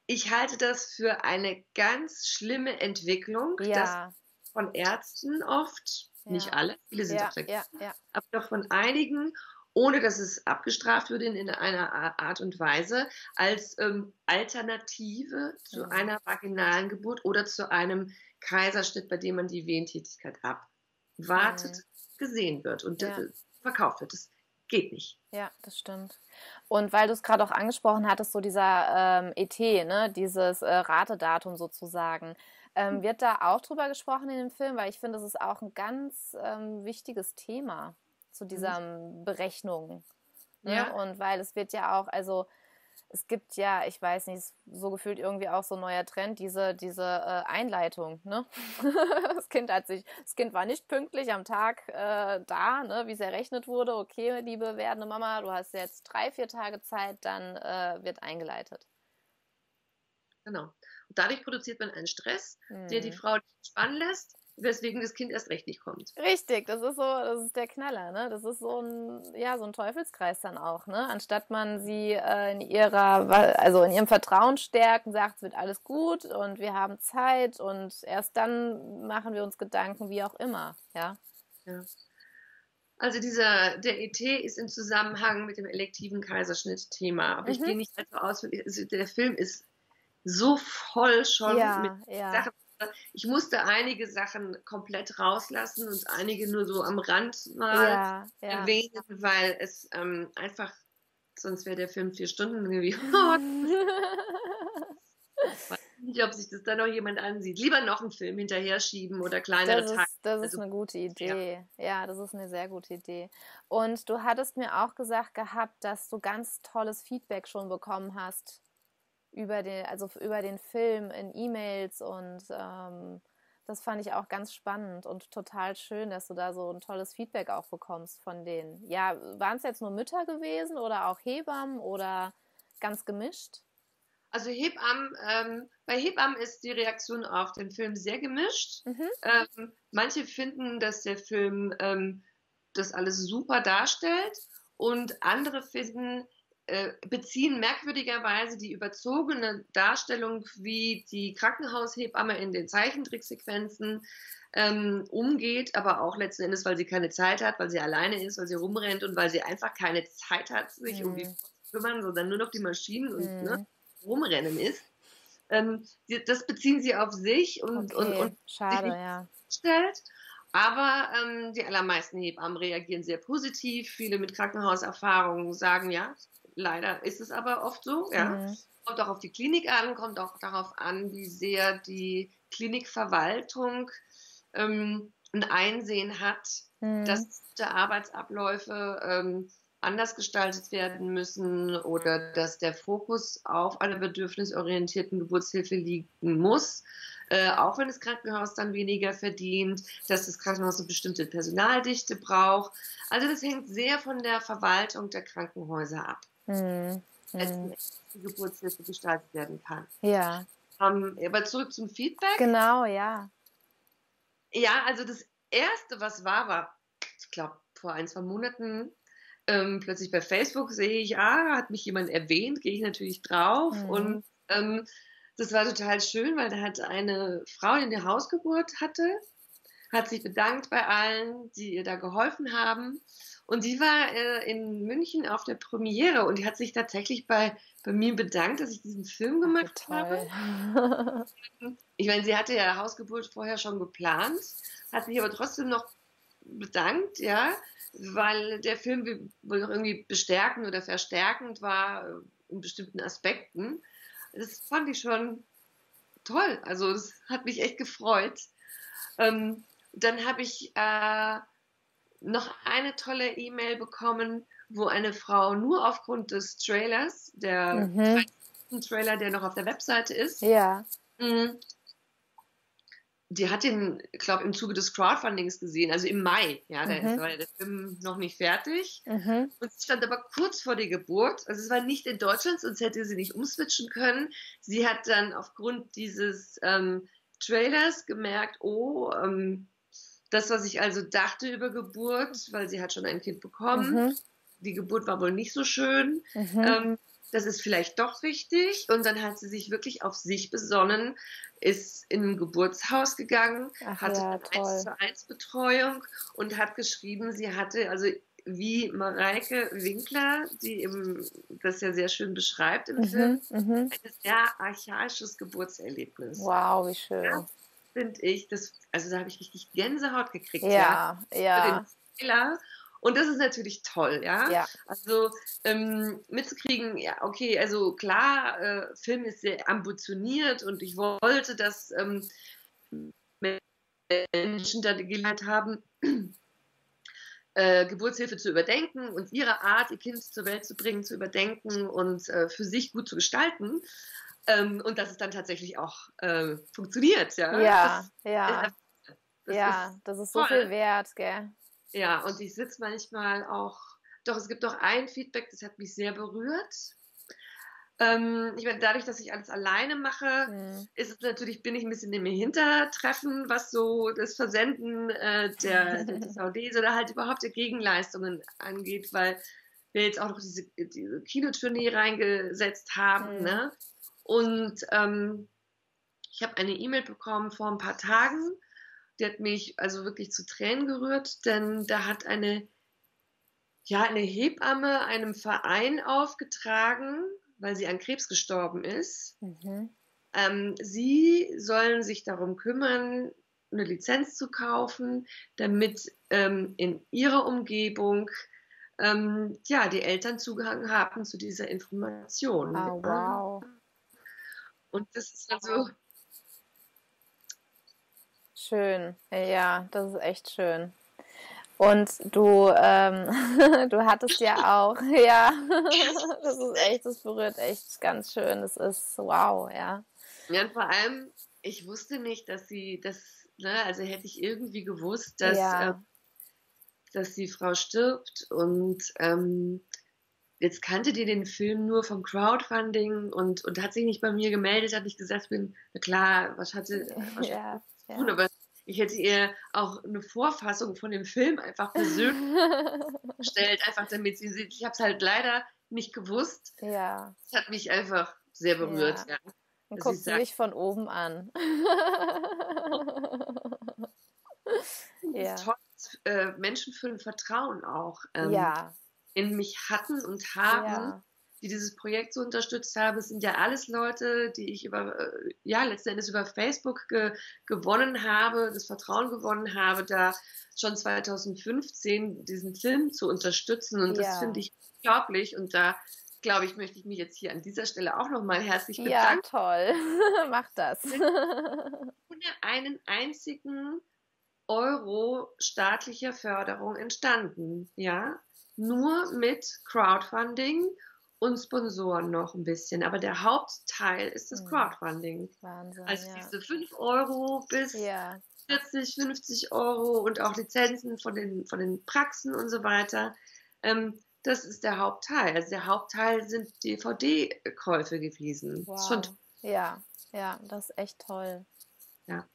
Ich halte das für eine ganz schlimme Entwicklung, ja. dass von Ärzten oft, ja. nicht alle, viele sind ja, auch ja, ja. aber doch von einigen ohne dass es abgestraft wird in, in einer Art und Weise, als ähm, Alternative zu ja. einer vaginalen Geburt oder zu einem Kaiserschnitt, bei dem man die Wehentätigkeit abwartet, ja. gesehen wird und ja. verkauft wird. Das geht nicht. Ja, das stimmt. Und weil du es gerade auch angesprochen hattest, so dieser ähm, ET, ne, dieses äh, Ratedatum sozusagen, ähm, wird da auch drüber gesprochen in dem Film, weil ich finde, das ist auch ein ganz ähm, wichtiges Thema zu dieser mhm. Berechnung. Ne? Ja. Und weil es wird ja auch, also es gibt ja, ich weiß nicht, so gefühlt irgendwie auch so ein neuer Trend, diese, diese äh, Einleitung, ne? das Kind hat sich, das Kind war nicht pünktlich am Tag äh, da, ne, wie es errechnet wurde. Okay, liebe werdende Mama, du hast jetzt drei, vier Tage Zeit, dann äh, wird eingeleitet. Genau. Dadurch produziert man einen Stress, hm. der die mhm. Frau nicht entspannen lässt weswegen das Kind erst recht nicht kommt. Richtig, das ist so, das ist der Knaller, ne? Das ist so ein, ja, so ein Teufelskreis dann auch, ne? Anstatt man sie äh, in ihrer, also in ihrem Vertrauen stärkt und sagt, es wird alles gut und wir haben Zeit und erst dann machen wir uns Gedanken, wie auch immer, ja. Ja. Also dieser, der ET ist im Zusammenhang mit dem elektiven Kaiserschnitt-Thema. Aber mhm. ich gehe nicht allzu aus, also der Film ist so voll schon ja, mit ja. Sachen, ich musste einige Sachen komplett rauslassen und einige nur so am Rand mal ja, erwähnen, weil es ähm, einfach, sonst wäre der Film vier Stunden gewesen. ich weiß nicht, ob sich das dann noch jemand ansieht. Lieber noch einen Film hinterher schieben oder kleinere das ist, Teile. Das ist also, eine gute Idee. Ja. ja, das ist eine sehr gute Idee. Und du hattest mir auch gesagt gehabt, dass du ganz tolles Feedback schon bekommen hast über den, also über den Film in E-Mails und ähm, das fand ich auch ganz spannend und total schön, dass du da so ein tolles Feedback auch bekommst von denen. Ja, waren es jetzt nur Mütter gewesen oder auch Hebammen oder ganz gemischt? Also Hebammen, ähm, bei Hebammen ist die Reaktion auf den Film sehr gemischt. Mhm. Ähm, manche finden, dass der Film ähm, das alles super darstellt und andere finden, beziehen merkwürdigerweise die überzogene Darstellung, wie die Krankenhaushebamme in den Zeichentricksequenzen ähm, umgeht, aber auch letzten Endes, weil sie keine Zeit hat, weil sie alleine ist, weil sie rumrennt und weil sie einfach keine Zeit hat, sich mhm. um die mhm. Zu kümmern, sondern nur noch die Maschinen und mhm. ne, rumrennen ist. Ähm, das beziehen sie auf sich und, okay. und, und Schade, ja. stellt. Aber ähm, die allermeisten Hebammen reagieren sehr positiv. Viele mit Krankenhauserfahrung sagen, ja, leider ist es aber oft so. Ja. Mhm. Kommt auch auf die Klinik an, kommt auch darauf an, wie sehr die Klinikverwaltung ähm, ein Einsehen hat, mhm. dass bestimmte Arbeitsabläufe ähm, anders gestaltet werden müssen oder dass der Fokus auf einer bedürfnisorientierten Geburtshilfe liegen muss. Äh, auch wenn das Krankenhaus dann weniger verdient, dass das Krankenhaus eine bestimmte Personaldichte braucht. Also das hängt sehr von der Verwaltung der Krankenhäuser ab. Mhm. Mhm. Die Geburtshilfe gestaltet werden kann. Ja. Ähm, aber zurück zum Feedback. Genau, ja. Ja, also das Erste, was war, war, ich glaube, vor ein, zwei Monaten ähm, plötzlich bei Facebook sehe ich, ah, hat mich jemand erwähnt, gehe ich natürlich drauf. Mhm. Und ähm, das war total schön, weil da hat eine Frau, die eine Hausgeburt hatte, hat sich bedankt bei allen, die ihr da geholfen haben. Und die war äh, in München auf der Premiere und die hat sich tatsächlich bei, bei mir bedankt, dass ich diesen Film gemacht Ach, habe. ich meine, sie hatte ja Hausgeburt vorher schon geplant, hat sich aber trotzdem noch bedankt, ja, weil der Film wohl noch irgendwie bestärkend oder verstärkend war äh, in bestimmten Aspekten. Das fand ich schon toll. Also das hat mich echt gefreut. Ähm, dann habe ich äh, noch eine tolle E-Mail bekommen, wo eine Frau nur aufgrund des Trailers, der mhm. Trailer, der noch auf der Webseite ist, ja. Mhm die hat den, ich glaube, im Zuge des Crowdfundings gesehen, also im Mai. Ja, da mhm. war der Film noch nicht fertig. Mhm. Und sie stand aber kurz vor der Geburt. Also es war nicht in Deutschland, sonst hätte sie nicht umswitchen können. Sie hat dann aufgrund dieses ähm, Trailers gemerkt, oh, ähm, das, was ich also dachte über Geburt, weil sie hat schon ein Kind bekommen, mhm. die Geburt war wohl nicht so schön. Mhm. Ähm, das ist vielleicht doch richtig. Und dann hat sie sich wirklich auf sich besonnen, ist in ein Geburtshaus gegangen, Ach hatte ja, eins zu eins Betreuung und hat geschrieben, sie hatte also wie Mareike Winkler, die eben das ja sehr schön beschreibt im mhm, Film, mhm. ein sehr archaisches Geburtserlebnis. Wow, wie schön. Ja, Finde ich, das, also da habe ich richtig Gänsehaut gekriegt. Ja, ja. ja. Und das ist natürlich toll, ja. ja. Also ähm, mitzukriegen, ja, okay, also klar, äh, Film ist sehr ambitioniert und ich wollte, dass ähm, Menschen da die Gelegenheit haben, äh, Geburtshilfe zu überdenken und ihre Art, ihr Kind zur Welt zu bringen, zu überdenken und äh, für sich gut zu gestalten. Ähm, und dass es dann tatsächlich auch äh, funktioniert, ja. Ja, das, ja. Das ja, ist das ist so toll. viel wert, gell? Ja, und ich sitze manchmal auch, doch es gibt auch ein Feedback, das hat mich sehr berührt. Ähm, ich meine, dadurch, dass ich alles alleine mache, mhm. ist es natürlich, bin ich ein bisschen im Hintertreffen, was so das Versenden äh, der, der DVDs oder halt überhaupt der Gegenleistungen angeht, weil wir jetzt auch noch diese, diese Kinotournee reingesetzt haben. Mhm. Ne? Und ähm, ich habe eine E-Mail bekommen vor ein paar Tagen die hat mich also wirklich zu Tränen gerührt, denn da hat eine, ja, eine Hebamme einem Verein aufgetragen, weil sie an Krebs gestorben ist. Mhm. Ähm, sie sollen sich darum kümmern, eine Lizenz zu kaufen, damit ähm, in ihrer Umgebung ähm, ja, die Eltern Zugang haben zu dieser Information. Oh, wow. Und das ist also Schön, ja, das ist echt schön. Und du, ähm, du hattest ja auch, ja, das ist echt, das berührt echt ganz schön. Das ist wow, ja. Ja, und vor allem, ich wusste nicht, dass sie das, ne, also hätte ich irgendwie gewusst, dass, ja. äh, dass die Frau stirbt und ähm, jetzt kannte die den Film nur vom Crowdfunding und, und hat sich nicht bei mir gemeldet, hat nicht gesagt, ich bin, na klar, was hatte, was ja ja. tun, aber ich hätte ihr auch eine Vorfassung von dem Film einfach persönlich gestellt, einfach damit sie sieht. Ich habe es halt leider nicht gewusst. Ja. Das hat mich einfach sehr berührt. Ja. ja. Und guckt sie mich von oben an. ja. toll, äh, Menschen für ein Vertrauen auch ähm, ja. In mich hatten und haben. Ja. die dieses Projekt so unterstützt haben. Es sind ja alles Leute, die ich über, äh, ja, letzten Endes über Facebook ge gewonnen habe, das Vertrauen gewonnen habe, da schon 2015 diesen Film zu unterstützen. Und ja. das finde ich unglaublich. Und da glaube ich, möchte ich mich jetzt hier an dieser Stelle auch nochmal herzlich bedanken. Ja, toll. Mach das. Ohne einen einzigen Euro staatlicher Förderung entstanden. Ja, nur mit Crowdfunding und Sponsoren noch ein bisschen. Aber der Hauptteil ist das hm. Crowdfunding. Wahnsinn. Also ja. diese 5 Euro bis ja. 40, 50 Euro und auch Lizenzen von den, von den Praxen und so weiter. Ähm, das ist der Hauptteil. Also der Hauptteil sind DVD-Käufe gewesen. Wow. Schon ja, ja, das ist echt toll. Ja.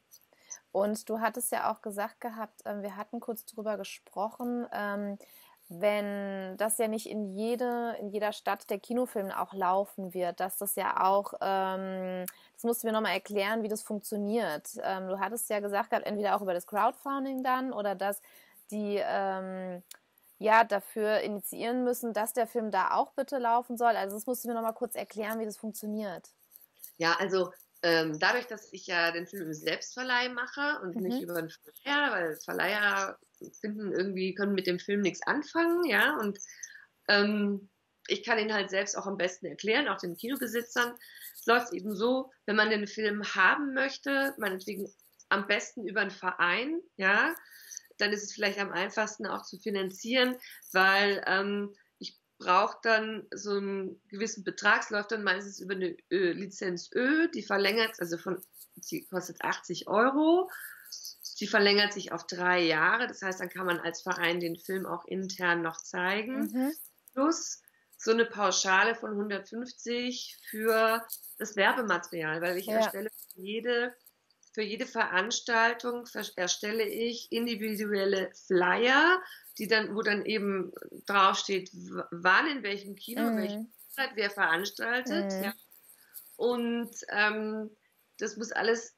Und du hattest ja auch gesagt gehabt, ähm, wir hatten kurz drüber gesprochen, ähm, wenn das ja nicht in jede, in jeder Stadt der Kinofilm auch laufen wird, dass das ja auch, ähm, das musst du mir nochmal erklären, wie das funktioniert. Ähm, du hattest ja gesagt gehabt, entweder auch über das Crowdfunding dann oder dass die ähm, ja dafür initiieren müssen, dass der Film da auch bitte laufen soll. Also das musst du mir nochmal kurz erklären, wie das funktioniert. Ja, also ähm, dadurch, dass ich ja den Film im Selbstverleih mache und mhm. nicht über einen Verleiher, weil Verleiher finden irgendwie, können mit dem Film nichts anfangen, ja, und ähm, ich kann ihn halt selbst auch am besten erklären, auch den Kinobesitzern. Es läuft eben so, wenn man den Film haben möchte, meinetwegen am besten über einen Verein, ja, dann ist es vielleicht am einfachsten auch zu finanzieren, weil ähm, braucht dann so einen gewissen Betrag, es läuft dann meistens über eine Ö Lizenz Ö, die verlängert, also von, die kostet 80 Euro, die verlängert sich auf drei Jahre, das heißt, dann kann man als Verein den Film auch intern noch zeigen, mhm. plus so eine Pauschale von 150 für das Werbematerial, weil ich ja. erstelle jede für jede Veranstaltung erstelle ich individuelle Flyer, die dann, wo dann eben draufsteht, wann, in welchem Kino, mhm. welche Zeit, wer veranstaltet. Mhm. Ja. Und ähm, das muss alles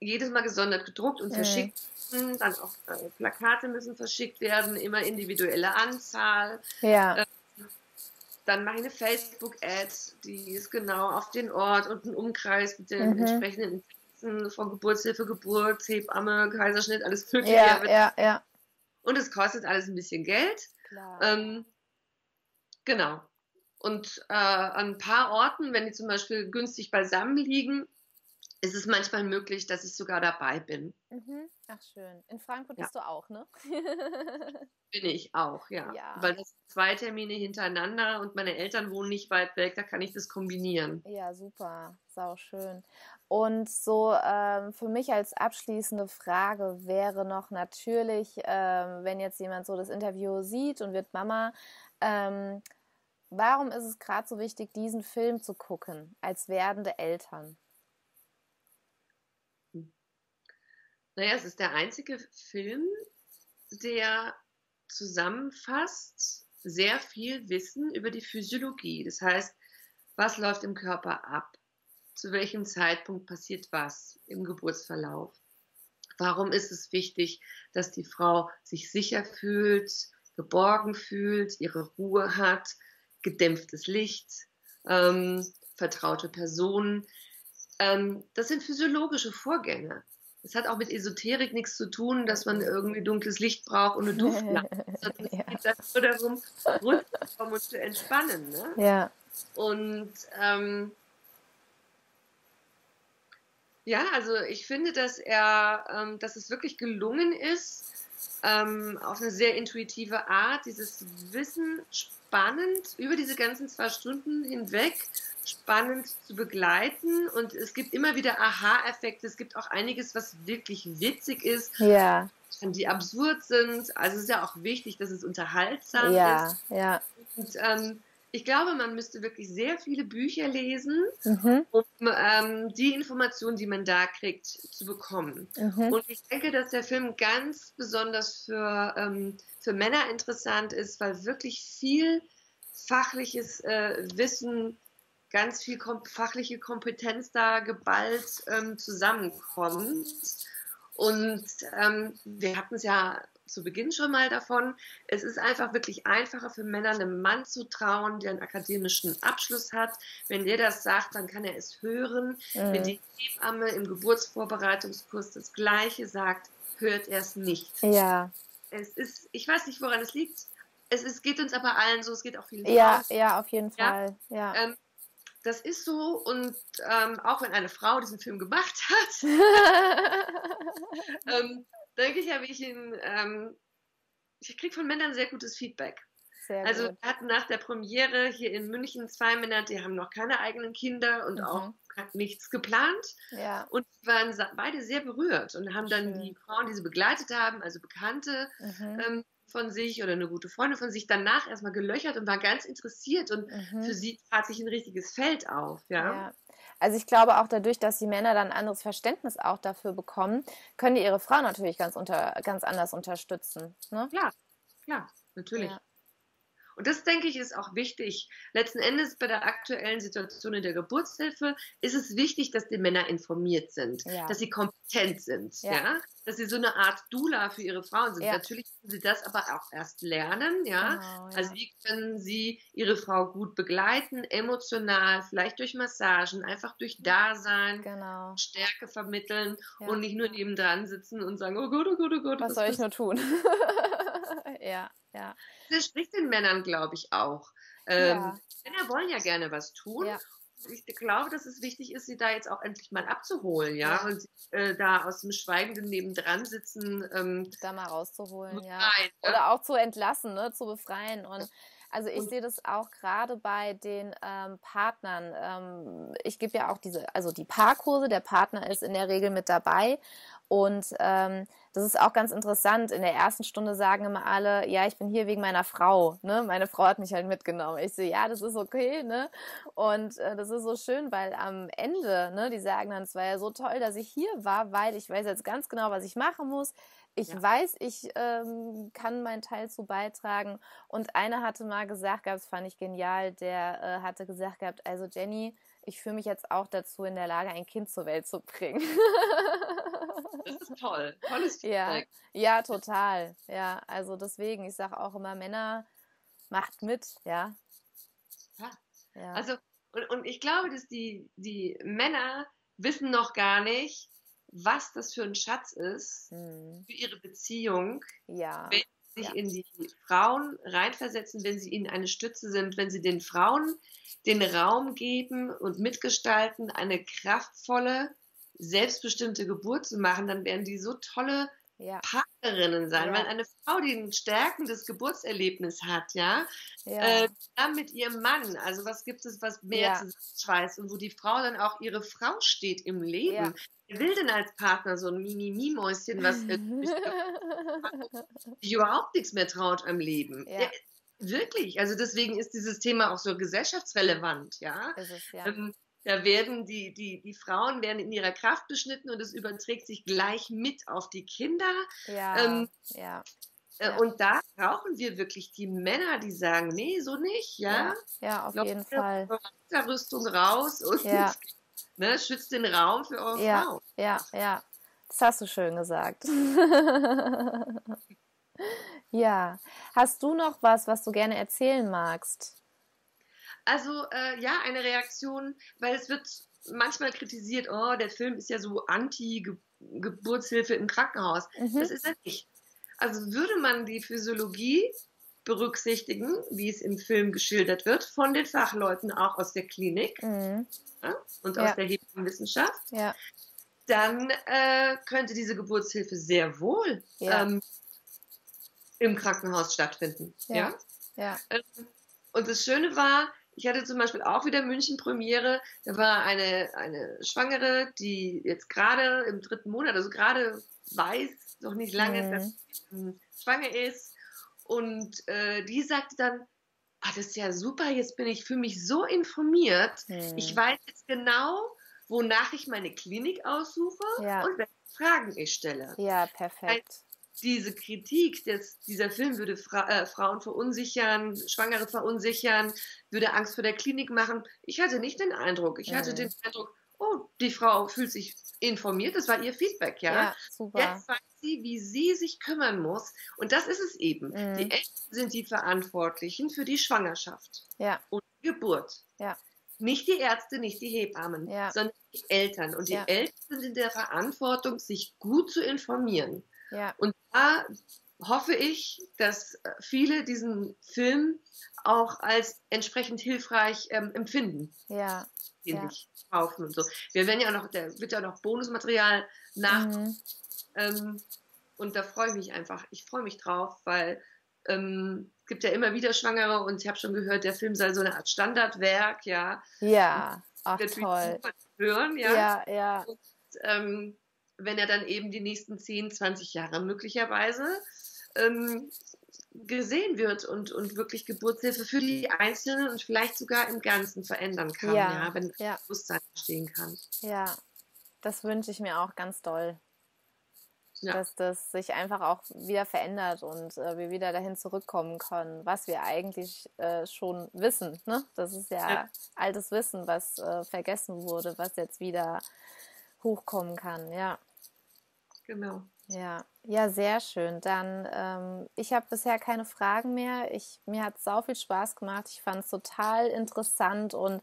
jedes Mal gesondert gedruckt und mhm. verschickt werden. Dann auch äh, Plakate müssen verschickt werden, immer individuelle Anzahl. Ja. Äh, dann mache ich eine Facebook-Ad, die ist genau auf den Ort und einen Umkreis mit den mhm. entsprechenden von Geburtshilfe, Geburt, Hebamme, Kaiserschnitt, alles mögliche. Ja, ja, ja. Und es kostet alles ein bisschen Geld. Ähm, genau. Und äh, an ein paar Orten, wenn die zum Beispiel günstig beisammen liegen, ist es manchmal möglich, dass ich sogar dabei bin. Mhm. Ach schön. In Frankfurt ja. bist du auch, ne? bin ich auch, ja. ja. Weil das sind zwei Termine hintereinander und meine Eltern wohnen nicht weit weg, da kann ich das kombinieren. Ja, super. Sau schön. Und so ähm, für mich als abschließende Frage wäre noch natürlich, ähm, wenn jetzt jemand so das Interview sieht und wird Mama, ähm, warum ist es gerade so wichtig, diesen Film zu gucken als werdende Eltern? Naja, es ist der einzige Film, der zusammenfasst sehr viel Wissen über die Physiologie. Das heißt, was läuft im Körper ab? Zu welchem Zeitpunkt passiert was im Geburtsverlauf. Warum ist es wichtig, dass die Frau sich sicher fühlt, geborgen fühlt, ihre Ruhe hat, gedämpftes Licht, ähm, vertraute Personen. Ähm, das sind physiologische Vorgänge. Es hat auch mit Esoterik nichts zu tun, dass man irgendwie dunkles Licht braucht und eine Duftlampe. es ja. geht nur darum, runterzukommen und zu entspannen. Ne? Ja. Und ähm, ja, also ich finde, dass er, ähm, dass es wirklich gelungen ist, ähm, auf eine sehr intuitive Art, dieses Wissen spannend über diese ganzen zwei Stunden hinweg spannend zu begleiten. Und es gibt immer wieder Aha-Effekte. Es gibt auch einiges, was wirklich witzig ist. Ja. Die absurd sind. Also es ist ja auch wichtig, dass es unterhaltsam ja, ist. Ja. Und ähm, ich glaube, man müsste wirklich sehr viele Bücher lesen, mhm. um ähm, die Informationen, die man da kriegt, zu bekommen. Mhm. Und ich denke, dass der Film ganz besonders für, ähm, für Männer interessant ist, weil wirklich viel fachliches äh, Wissen, ganz viel kom fachliche Kompetenz da geballt ähm, zusammenkommt. Und ähm, wir hatten es ja zu Beginn schon mal davon. Es ist einfach wirklich einfacher für Männer, einem Mann zu trauen, der einen akademischen Abschluss hat. Wenn der das sagt, dann kann er es hören. Mhm. Wenn die Hebamme im Geburtsvorbereitungskurs das Gleiche sagt, hört er es nicht. Ja. Es ist, ich weiß nicht, woran es liegt. Es ist, geht uns aber allen so, es geht auch vielen Ja, ja, auf jeden Fall. Ja. Ähm, das ist so und ähm, auch wenn eine Frau diesen Film gemacht hat, ähm, denke ich, habe ich ihn, ähm, ich kriege von Männern sehr gutes Feedback. Sehr also gut. wir hatten nach der Premiere hier in München zwei Männer, die haben noch keine eigenen Kinder und mhm. auch nichts geplant. Ja. Und waren beide sehr berührt und haben dann Schön. die Frauen, die sie begleitet haben, also Bekannte, mhm. ähm, von sich oder eine gute Freundin von sich danach erstmal gelöchert und war ganz interessiert und mhm. für sie tat sich ein richtiges Feld auf. Ja? ja. Also ich glaube auch dadurch, dass die Männer dann ein anderes Verständnis auch dafür bekommen, können die ihre Frau natürlich ganz, unter, ganz anders unterstützen. Ne? Ja, ja, natürlich. Ja. Und das, denke ich, ist auch wichtig. Letzten Endes bei der aktuellen Situation in der Geburtshilfe ist es wichtig, dass die Männer informiert sind, ja. dass sie kompetent sind, ja. ja. dass sie so eine Art Dula für ihre Frauen sind. Ja. Natürlich müssen sie das aber auch erst lernen, ja. Genau, also wie können sie ihre Frau gut begleiten, emotional, vielleicht durch Massagen, einfach durch Dasein, genau. Stärke vermitteln und nicht nur nebendran sitzen und sagen, oh Gott, oh Gott, oh Gott. Was soll ich nur tun? ja, ja. Das spricht den Männern, glaube ich, auch. Ähm, ja. Männer wollen ja gerne was tun. Ja. Ich glaube, dass es wichtig ist, sie da jetzt auch endlich mal abzuholen, ja, ja. und äh, da aus dem schweigenden Nebendran sitzen. Ähm, da mal rauszuholen, ja. Rein, Oder auch zu entlassen, ne, zu befreien. Und also ich sehe das auch gerade bei den ähm, Partnern. Ähm, ich gebe ja auch diese, also die Paarkurse, der Partner ist in der Regel mit dabei und ähm, das ist auch ganz interessant. In der ersten Stunde sagen immer alle, ja, ich bin hier wegen meiner Frau. Ne? Meine Frau hat mich halt mitgenommen. Ich so, ja, das ist okay. Ne? Und äh, das ist so schön, weil am Ende, ne, die sagen dann, es war ja so toll, dass ich hier war, weil ich weiß jetzt ganz genau, was ich machen muss. Ich ja. weiß, ich ähm, kann meinen Teil zu beitragen. Und einer hatte mal gesagt, das fand ich genial, der äh, hatte gesagt gehabt, also Jenny, ich fühle mich jetzt auch dazu in der Lage, ein Kind zur Welt zu bringen. Das ist toll. Tolles Feedback. Ja, ja total. Ja, also deswegen, ich sage auch immer, Männer, macht mit, ja. ja. ja. Also, und, und ich glaube, dass die, die Männer wissen noch gar nicht, was das für ein Schatz ist hm. für ihre Beziehung. Ja. Wenn sie sich ja. in die Frauen reinversetzen, wenn sie ihnen eine Stütze sind, wenn sie den Frauen den Raum geben und mitgestalten, eine kraftvolle, selbstbestimmte Geburt zu machen, dann werden die so tolle ja. Partnerinnen sein, ja. weil eine Frau, die ein stärkendes Geburtserlebnis hat, ja, ja. Äh, dann mit ihrem Mann, also was gibt es, was mehr ja. zusammenschweißt und wo die Frau dann auch ihre Frau steht im Leben. Wer will denn als Partner so ein Mimi-Mäuschen, was sich überhaupt nichts mehr traut am Leben? Ja. Wirklich, also deswegen ist dieses Thema auch so gesellschaftsrelevant, ja. Es. Ähm, da werden die, die, die Frauen werden in ihrer Kraft beschnitten und es überträgt sich gleich mit auf die Kinder. Ja, ähm, ja. Äh, ja. Und da brauchen wir wirklich die Männer, die sagen, nee, so nicht, ja. Ja, ja auf Lock jeden Fall. Rüstung raus und ja. ne, schützt den Raum für eure ja, Frau. Ja, ja. Das hast du schön gesagt. ja. Hast du noch was, was du gerne erzählen magst? Also äh, ja, eine Reaktion, weil es wird manchmal kritisiert, oh, der Film ist ja so anti-Geburtshilfe im Krankenhaus. Mhm. Das ist er nicht. Also würde man die Physiologie berücksichtigen, wie es im Film geschildert wird, von den Fachleuten auch aus der Klinik mhm. ja, und ja. aus der Hebammenwissenschaft, ja. dann äh, könnte diese Geburtshilfe sehr wohl ähm, im Krankenhaus stattfinden. Ja. ja. Ähm, und das Schöne war, ich hatte zum Beispiel auch wieder München Premiere. Da war eine, eine Schwangere, die jetzt gerade im dritten Monat, also gerade weiß, noch nicht lange, mhm. dass sie schwanger ist. Und äh, die sagte dann, ah, das ist ja super, jetzt bin ich für mich so informiert. Mhm. Ich weiß jetzt genau, wonach ich meine Klinik aussuche ja. und welche Fragen ich stelle. Ja, perfekt diese Kritik, dass dieser Film würde Fra äh, Frauen verunsichern, Schwangere verunsichern, würde Angst vor der Klinik machen. Ich hatte nicht den Eindruck. Ich hatte mhm. den Eindruck, oh, die Frau fühlt sich informiert, das war ihr Feedback, ja. ja super. Jetzt weiß sie, wie sie sich kümmern muss. Und das ist es eben. Mhm. Die Eltern sind die Verantwortlichen für die Schwangerschaft ja. und die Geburt. Ja. Nicht die Ärzte, nicht die Hebammen, ja. sondern die Eltern. Und die. Eltern sind in der Verantwortung, sich gut zu informieren. Ja. Und da hoffe ich, dass viele diesen Film auch als entsprechend hilfreich ähm, empfinden. Ja. Den ja. kaufen und so. Wir werden ja noch, da wird ja noch Bonusmaterial nach. Mhm. Ähm, und da freue ich mich einfach. Ich freue mich drauf, weil ähm, es gibt ja immer wieder Schwangere und ich habe schon gehört, der Film sei so eine Art Standardwerk, ja. Ja, ach toll. Hören, ja. Ja, ja. Und, ähm, wenn er dann eben die nächsten 10, 20 Jahre möglicherweise ähm, gesehen wird und, und wirklich Geburtshilfe für die Einzelnen und vielleicht sogar im Ganzen verändern kann, ja, ja wenn ja. Bewusstsein entstehen kann. Ja, das wünsche ich mir auch ganz doll. Ja. Dass das sich einfach auch wieder verändert und äh, wir wieder dahin zurückkommen können, was wir eigentlich äh, schon wissen. Ne? Das ist ja, ja. altes Wissen, was äh, vergessen wurde, was jetzt wieder hochkommen kann, ja. Genau. Ja, ja, sehr schön. Dann, ähm, ich habe bisher keine Fragen mehr. Ich, mir hat es sau viel Spaß gemacht. Ich fand es total interessant und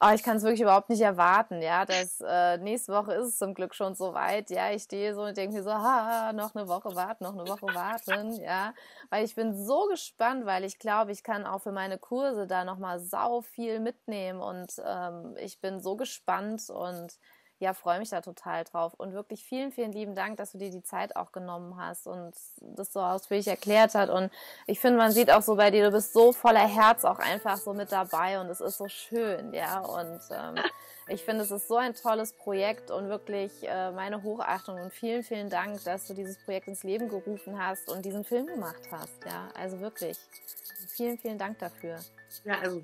oh, ich kann es wirklich überhaupt nicht erwarten. Ja, dass äh, nächste Woche ist es zum Glück schon so weit. Ja, ich stehe so und denke mir so, ha, noch eine Woche warten, noch eine Woche warten. Ja, weil ich bin so gespannt, weil ich glaube, ich kann auch für meine Kurse da nochmal sau viel mitnehmen und ähm, ich bin so gespannt und ja, freue mich da total drauf. Und wirklich vielen, vielen lieben Dank, dass du dir die Zeit auch genommen hast und das so ausführlich erklärt hat. Und ich finde, man sieht auch so bei dir, du bist so voller Herz auch einfach so mit dabei und es ist so schön, ja. Und ähm, ich finde, es ist so ein tolles Projekt und wirklich äh, meine Hochachtung und vielen, vielen Dank, dass du dieses Projekt ins Leben gerufen hast und diesen Film gemacht hast, ja. Also wirklich, vielen, vielen Dank dafür. Ja, also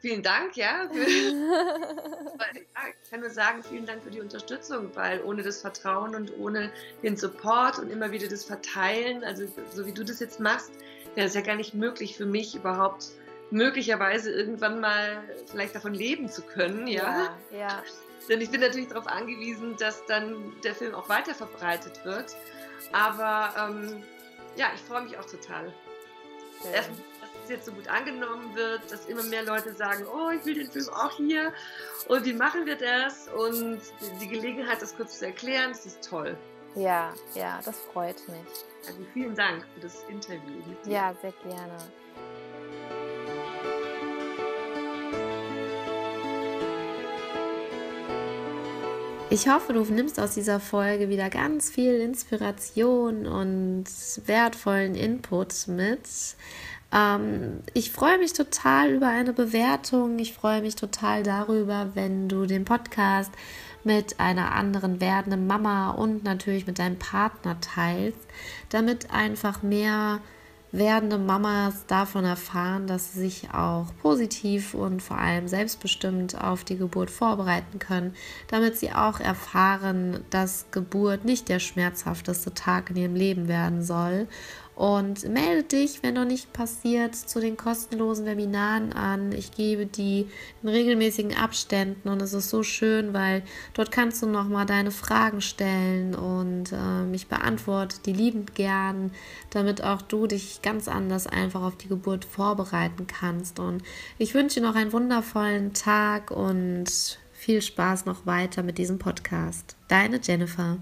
Vielen Dank, ja. Für, ja. Ich kann nur sagen, vielen Dank für die Unterstützung, weil ohne das Vertrauen und ohne den Support und immer wieder das Verteilen, also so wie du das jetzt machst, wäre es ja gar nicht möglich für mich überhaupt möglicherweise irgendwann mal vielleicht davon leben zu können, ja. Ja, ja. Denn ich bin natürlich darauf angewiesen, dass dann der Film auch weiter verbreitet wird. Aber ähm, ja, ich freue mich auch total. Erstmal es jetzt so gut angenommen wird, dass immer mehr Leute sagen, oh, ich will den Film auch hier und wie machen wir das? Und die Gelegenheit, das kurz zu erklären, das ist toll. Ja, ja, das freut mich. Also vielen Dank für das Interview. Ja, sehr gerne. Ich hoffe, du nimmst aus dieser Folge wieder ganz viel Inspiration und wertvollen Input mit. Ähm, ich freue mich total über eine Bewertung. Ich freue mich total darüber, wenn du den Podcast mit einer anderen werdenden Mama und natürlich mit deinem Partner teilst, damit einfach mehr werdende Mamas davon erfahren, dass sie sich auch positiv und vor allem selbstbestimmt auf die Geburt vorbereiten können, damit sie auch erfahren, dass Geburt nicht der schmerzhafteste Tag in ihrem Leben werden soll und melde dich, wenn noch nicht passiert, zu den kostenlosen Webinaren an. Ich gebe die in regelmäßigen Abständen und es ist so schön, weil dort kannst du nochmal deine Fragen stellen und äh, ich beantworte die liebend gern, damit auch du dich ganz anders einfach auf die Geburt vorbereiten kannst. Und ich wünsche dir noch einen wundervollen Tag und viel Spaß noch weiter mit diesem Podcast. Deine Jennifer.